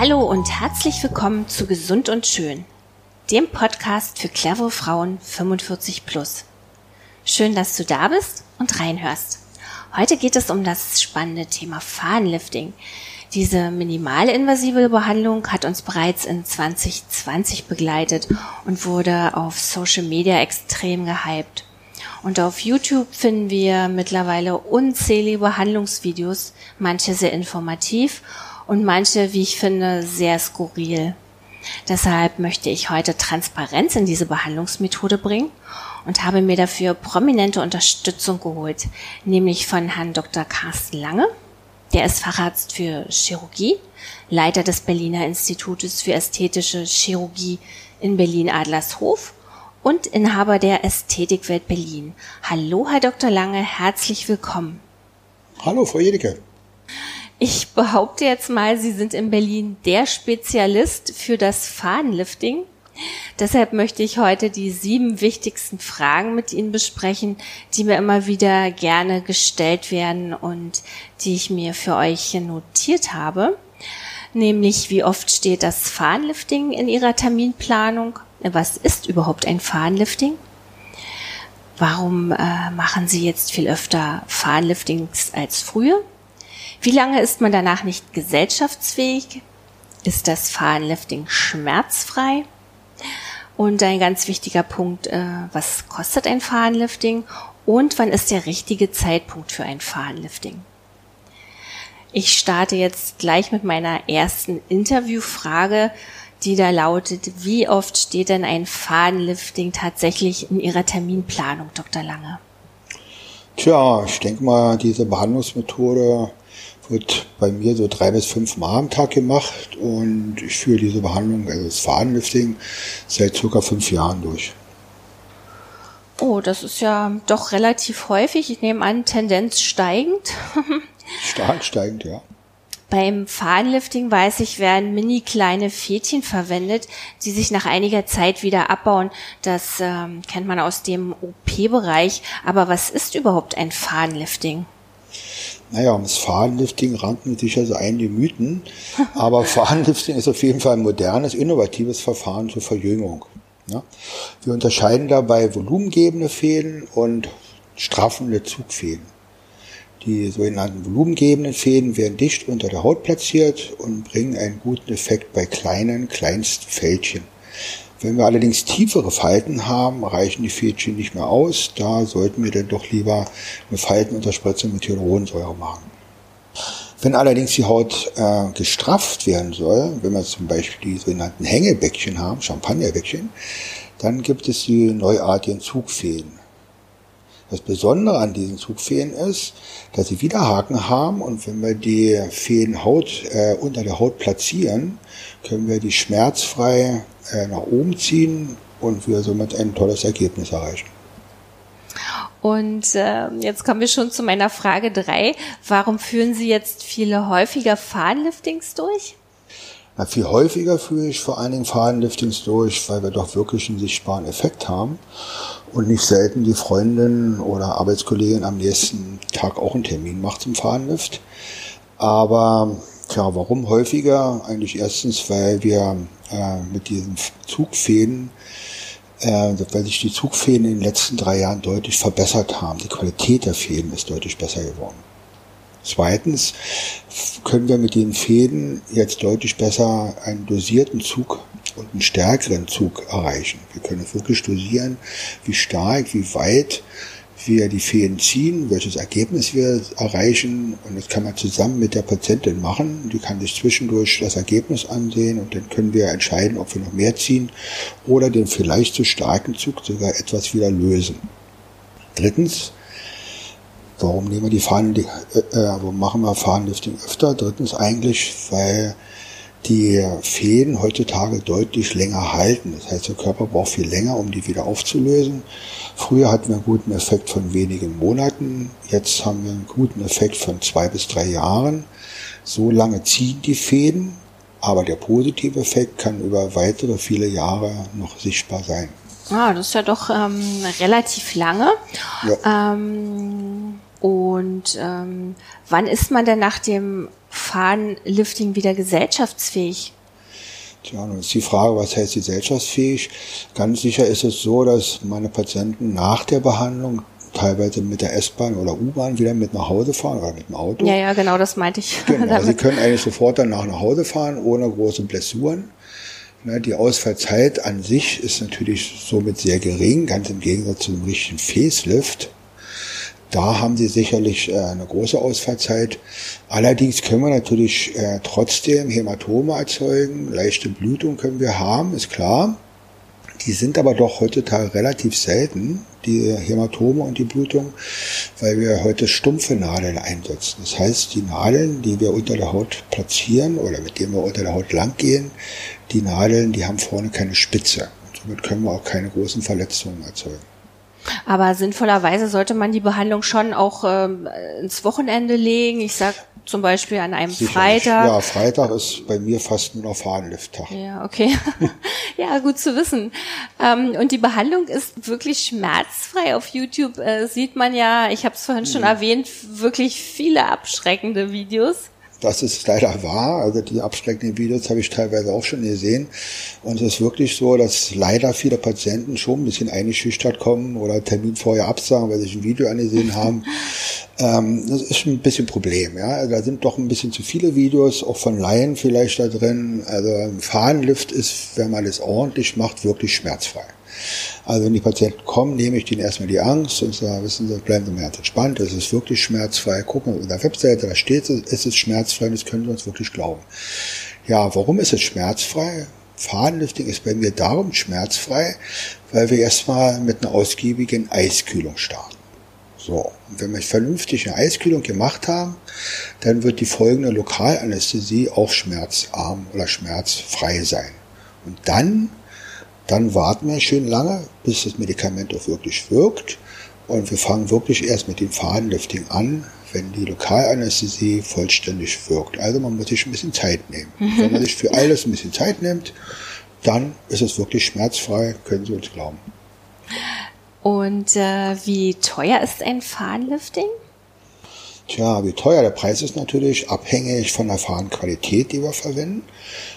Hallo und herzlich willkommen zu Gesund und Schön, dem Podcast für clevere Frauen 45 plus. Schön, dass du da bist und reinhörst. Heute geht es um das spannende Thema Fahnenlifting. Diese minimalinvasive Behandlung hat uns bereits in 2020 begleitet und wurde auf Social Media extrem gehypt. Und auf YouTube finden wir mittlerweile unzählige Behandlungsvideos, manche sehr informativ und manche, wie ich finde, sehr skurril. Deshalb möchte ich heute Transparenz in diese Behandlungsmethode bringen und habe mir dafür prominente Unterstützung geholt, nämlich von Herrn Dr. Carsten Lange, der ist Facharzt für Chirurgie, Leiter des Berliner Institutes für ästhetische Chirurgie in Berlin-Adlershof und Inhaber der Ästhetikwelt Berlin. Hallo, Herr Dr. Lange, herzlich willkommen. Hallo, Frau Jedecke. Ich behaupte jetzt mal, Sie sind in Berlin der Spezialist für das Fahnenlifting. Deshalb möchte ich heute die sieben wichtigsten Fragen mit Ihnen besprechen, die mir immer wieder gerne gestellt werden und die ich mir für euch notiert habe. Nämlich, wie oft steht das Fahnenlifting in Ihrer Terminplanung? Was ist überhaupt ein Fahnenlifting? Warum äh, machen Sie jetzt viel öfter Fahnenliftings als früher? Wie lange ist man danach nicht gesellschaftsfähig? Ist das Fahnenlifting schmerzfrei? Und ein ganz wichtiger Punkt, äh, was kostet ein Fahnenlifting und wann ist der richtige Zeitpunkt für ein Fahnenlifting? Ich starte jetzt gleich mit meiner ersten Interviewfrage, die da lautet, wie oft steht denn ein Fahnenlifting tatsächlich in Ihrer Terminplanung, Dr. Lange? Tja, ich denke mal, diese Behandlungsmethode wird bei mir so drei bis fünf Mal am Tag gemacht und ich führe diese Behandlung, also das Fadenlifting, seit circa fünf Jahren durch. Oh, das ist ja doch relativ häufig. Ich nehme an, Tendenz steigend. Stark steigend, ja. Beim Fadenlifting weiß ich, werden mini kleine Fädchen verwendet, die sich nach einiger Zeit wieder abbauen. Das ähm, kennt man aus dem OP-Bereich. Aber was ist überhaupt ein Fadenlifting? Naja, ums Fahnenlifting ranken sich also einige Mythen, aber Fahnenlifting ist auf jeden Fall ein modernes, innovatives Verfahren zur Verjüngung. Ja? Wir unterscheiden dabei volumengebende Fäden und straffende Zugfäden. Die sogenannten volumengebenden Fäden werden dicht unter der Haut platziert und bringen einen guten Effekt bei kleinen, kleinsten Fältchen. Wenn wir allerdings tiefere Falten haben, reichen die Fädchen nicht mehr aus. Da sollten wir dann doch lieber eine Faltenunterspritzung mit Hyaluronsäure machen. Wenn allerdings die Haut äh, gestrafft werden soll, wenn wir zum Beispiel die sogenannten Hängebäckchen haben, Champagnerbäckchen, dann gibt es die neuartigen Zugfäden. Das Besondere an diesen Zugfäden ist, dass sie Widerhaken haben und wenn wir die Fäden Haut, äh, unter der Haut platzieren, können wir die schmerzfrei äh, nach oben ziehen und wir somit ein tolles Ergebnis erreichen. Und äh, jetzt kommen wir schon zu meiner Frage drei. Warum führen Sie jetzt viele häufiger Fahnenliftings durch? Na, viel häufiger führe ich vor allen Dingen Fahnenliftings durch, weil wir doch wirklich einen sichtbaren Effekt haben und nicht selten die Freundin oder Arbeitskollegin am nächsten Tag auch einen Termin macht zum Fahnenlift. Aber tja, warum häufiger? Eigentlich erstens, weil wir äh, mit diesen Zugfäden, äh, weil sich die Zugfäden in den letzten drei Jahren deutlich verbessert haben. Die Qualität der Fäden ist deutlich besser geworden. Zweitens können wir mit den Fäden jetzt deutlich besser einen dosierten Zug und einen stärkeren Zug erreichen. Wir können wirklich dosieren, wie stark, wie weit wir die Fäden ziehen, welches Ergebnis wir erreichen. Und das kann man zusammen mit der Patientin machen. Die kann sich zwischendurch das Ergebnis ansehen und dann können wir entscheiden, ob wir noch mehr ziehen oder den vielleicht zu starken Zug sogar etwas wieder lösen. Drittens, warum nehmen wir die Fahnen, äh, äh, warum machen wir Fahnenlifting öfter? Drittens eigentlich, weil die Fäden heutzutage deutlich länger halten. Das heißt, der Körper braucht viel länger, um die wieder aufzulösen. Früher hatten wir einen guten Effekt von wenigen Monaten. Jetzt haben wir einen guten Effekt von zwei bis drei Jahren. So lange ziehen die Fäden, aber der positive Effekt kann über weitere viele Jahre noch sichtbar sein. Ah, das ist ja doch ähm, relativ lange. Ja. Ähm, und ähm, wann ist man denn nach dem Fahnenlifting wieder gesellschaftsfähig? Tja, nun ist die Frage, was heißt gesellschaftsfähig? Ganz sicher ist es so, dass meine Patienten nach der Behandlung teilweise mit der S-Bahn oder U-Bahn wieder mit nach Hause fahren oder mit dem Auto. Ja, ja, genau, das meinte ich. Genau, sie können eigentlich sofort danach nach Hause fahren, ohne große Blessuren. Ne, die Ausfallzeit an sich ist natürlich somit sehr gering, ganz im Gegensatz zu einem richtigen Facelift. Da haben sie sicherlich äh, eine große Ausfallzeit. Allerdings können wir natürlich äh, trotzdem Hämatome erzeugen. Leichte Blutung können wir haben, ist klar. Die sind aber doch heutzutage relativ selten, die Hämatome und die Blutung, weil wir heute stumpfe Nadeln einsetzen. Das heißt, die Nadeln, die wir unter der Haut platzieren oder mit denen wir unter der Haut lang gehen, die Nadeln, die haben vorne keine Spitze. Und somit können wir auch keine großen Verletzungen erzeugen. Aber sinnvollerweise sollte man die Behandlung schon auch ähm, ins Wochenende legen. Ich sag zum Beispiel an einem Sicherlich. Freitag. Ja, Freitag ist bei mir fast nur noch Fahnenlifttag. Ja, okay. ja, gut zu wissen. Ähm, und die Behandlung ist wirklich schmerzfrei. Auf YouTube äh, sieht man ja, ich habe es vorhin schon mhm. erwähnt, wirklich viele abschreckende Videos. Das ist leider wahr. Also die abschreckenden Videos habe ich teilweise auch schon gesehen. Und es ist wirklich so, dass leider viele Patienten schon ein bisschen eingeschüchtert kommen oder Termin vorher absagen, weil sie sich ein Video angesehen haben. ähm, das ist ein bisschen Problem. Ja, also da sind doch ein bisschen zu viele Videos, auch von Laien vielleicht da drin. Also ein Fahnenlift ist, wenn man es ordentlich macht, wirklich schmerzfrei. Also wenn die Patienten kommen, nehme ich denen erstmal die Angst und sage, wissen Sie, bleiben Sie mal ganz entspannt, es ist wirklich schmerzfrei. Gucken auf der Webseite, da steht es, es ist schmerzfrei und das können Sie uns wirklich glauben. Ja, warum ist es schmerzfrei? Fahnenlifting ist bei mir darum schmerzfrei, weil wir erstmal mit einer ausgiebigen Eiskühlung starten. So, und wenn wir vernünftig eine Eiskühlung gemacht haben, dann wird die folgende Lokalanästhesie auch schmerzarm oder schmerzfrei sein. Und dann dann warten wir schön lange, bis das Medikament auch wirklich wirkt. Und wir fangen wirklich erst mit dem Fadenlifting an, wenn die Lokalanästhesie vollständig wirkt. Also man muss sich ein bisschen Zeit nehmen. wenn man sich für alles ein bisschen Zeit nimmt, dann ist es wirklich schmerzfrei, können Sie uns glauben. Und äh, wie teuer ist ein Fadenlifting? Tja, wie teuer der Preis ist natürlich abhängig von der Fadenqualität, die wir verwenden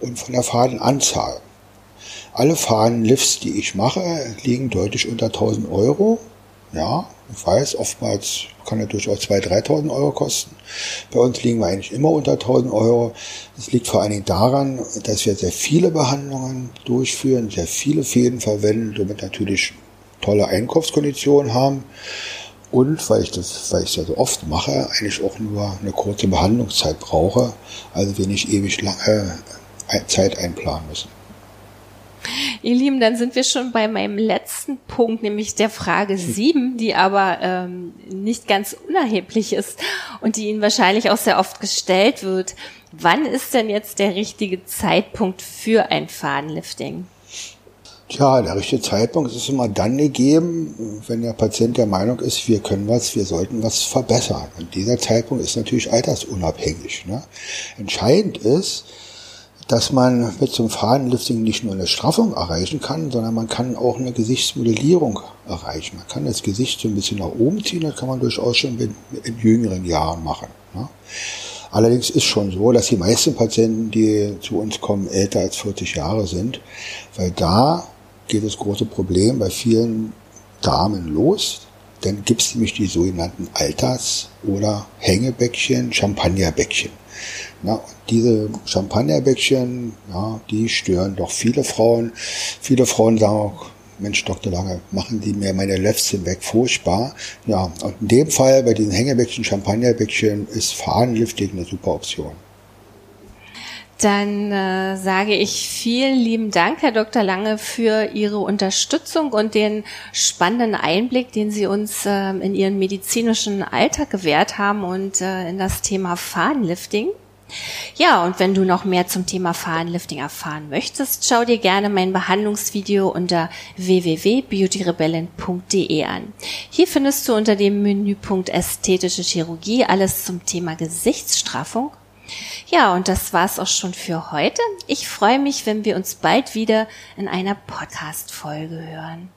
und von der Fadenanzahl. Alle Fahnenlifts, die ich mache, liegen deutlich unter 1000 Euro. Ja, ich weiß, oftmals kann er durchaus 2.000, 3.000 Euro kosten. Bei uns liegen wir eigentlich immer unter 1.000 Euro. Das liegt vor allen Dingen daran, dass wir sehr viele Behandlungen durchführen, sehr viele Fäden verwenden, somit natürlich tolle Einkaufskonditionen haben. Und weil ich das, weil ich es ja so oft mache, eigentlich auch nur eine kurze Behandlungszeit brauche, also wir nicht ewig lange Zeit einplanen müssen. Ihr Lieben, dann sind wir schon bei meinem letzten Punkt, nämlich der Frage sieben, die aber ähm, nicht ganz unerheblich ist und die Ihnen wahrscheinlich auch sehr oft gestellt wird. Wann ist denn jetzt der richtige Zeitpunkt für ein Fahnenlifting? Tja, der richtige Zeitpunkt ist immer dann gegeben, wenn der Patient der Meinung ist, wir können was, wir sollten was verbessern. Und dieser Zeitpunkt ist natürlich altersunabhängig. Ne? Entscheidend ist, dass man mit so einem Fadenlifting nicht nur eine Straffung erreichen kann, sondern man kann auch eine Gesichtsmodellierung erreichen. Man kann das Gesicht so ein bisschen nach oben ziehen, das kann man durchaus schon in, in jüngeren Jahren machen. Ne? Allerdings ist schon so, dass die meisten Patienten, die zu uns kommen, älter als 40 Jahre sind, weil da geht das große Problem bei vielen Damen los. Dann gibt es nämlich die sogenannten Alters- oder Hängebäckchen, Champagnerbäckchen. Na, diese Champagnerbäckchen, ja, die stören doch viele Frauen. Viele Frauen sagen auch, Mensch, Dr. Lange, machen die mir meine Lefzen weg, furchtbar. Ja, und in dem Fall bei diesen Hängebäckchen, Champagnerbäckchen ist Fahnenlifting eine super Option. Dann äh, sage ich vielen lieben Dank, Herr Dr. Lange, für Ihre Unterstützung und den spannenden Einblick, den Sie uns äh, in Ihren medizinischen Alltag gewährt haben und äh, in das Thema Fahnenlifting. Ja, und wenn du noch mehr zum Thema Fahnenlifting erfahren möchtest, schau dir gerne mein Behandlungsvideo unter www.beautyrebellen.de an. Hier findest du unter dem Menüpunkt Ästhetische Chirurgie alles zum Thema Gesichtsstraffung. Ja, und das war's auch schon für heute. Ich freue mich, wenn wir uns bald wieder in einer Podcast-Folge hören.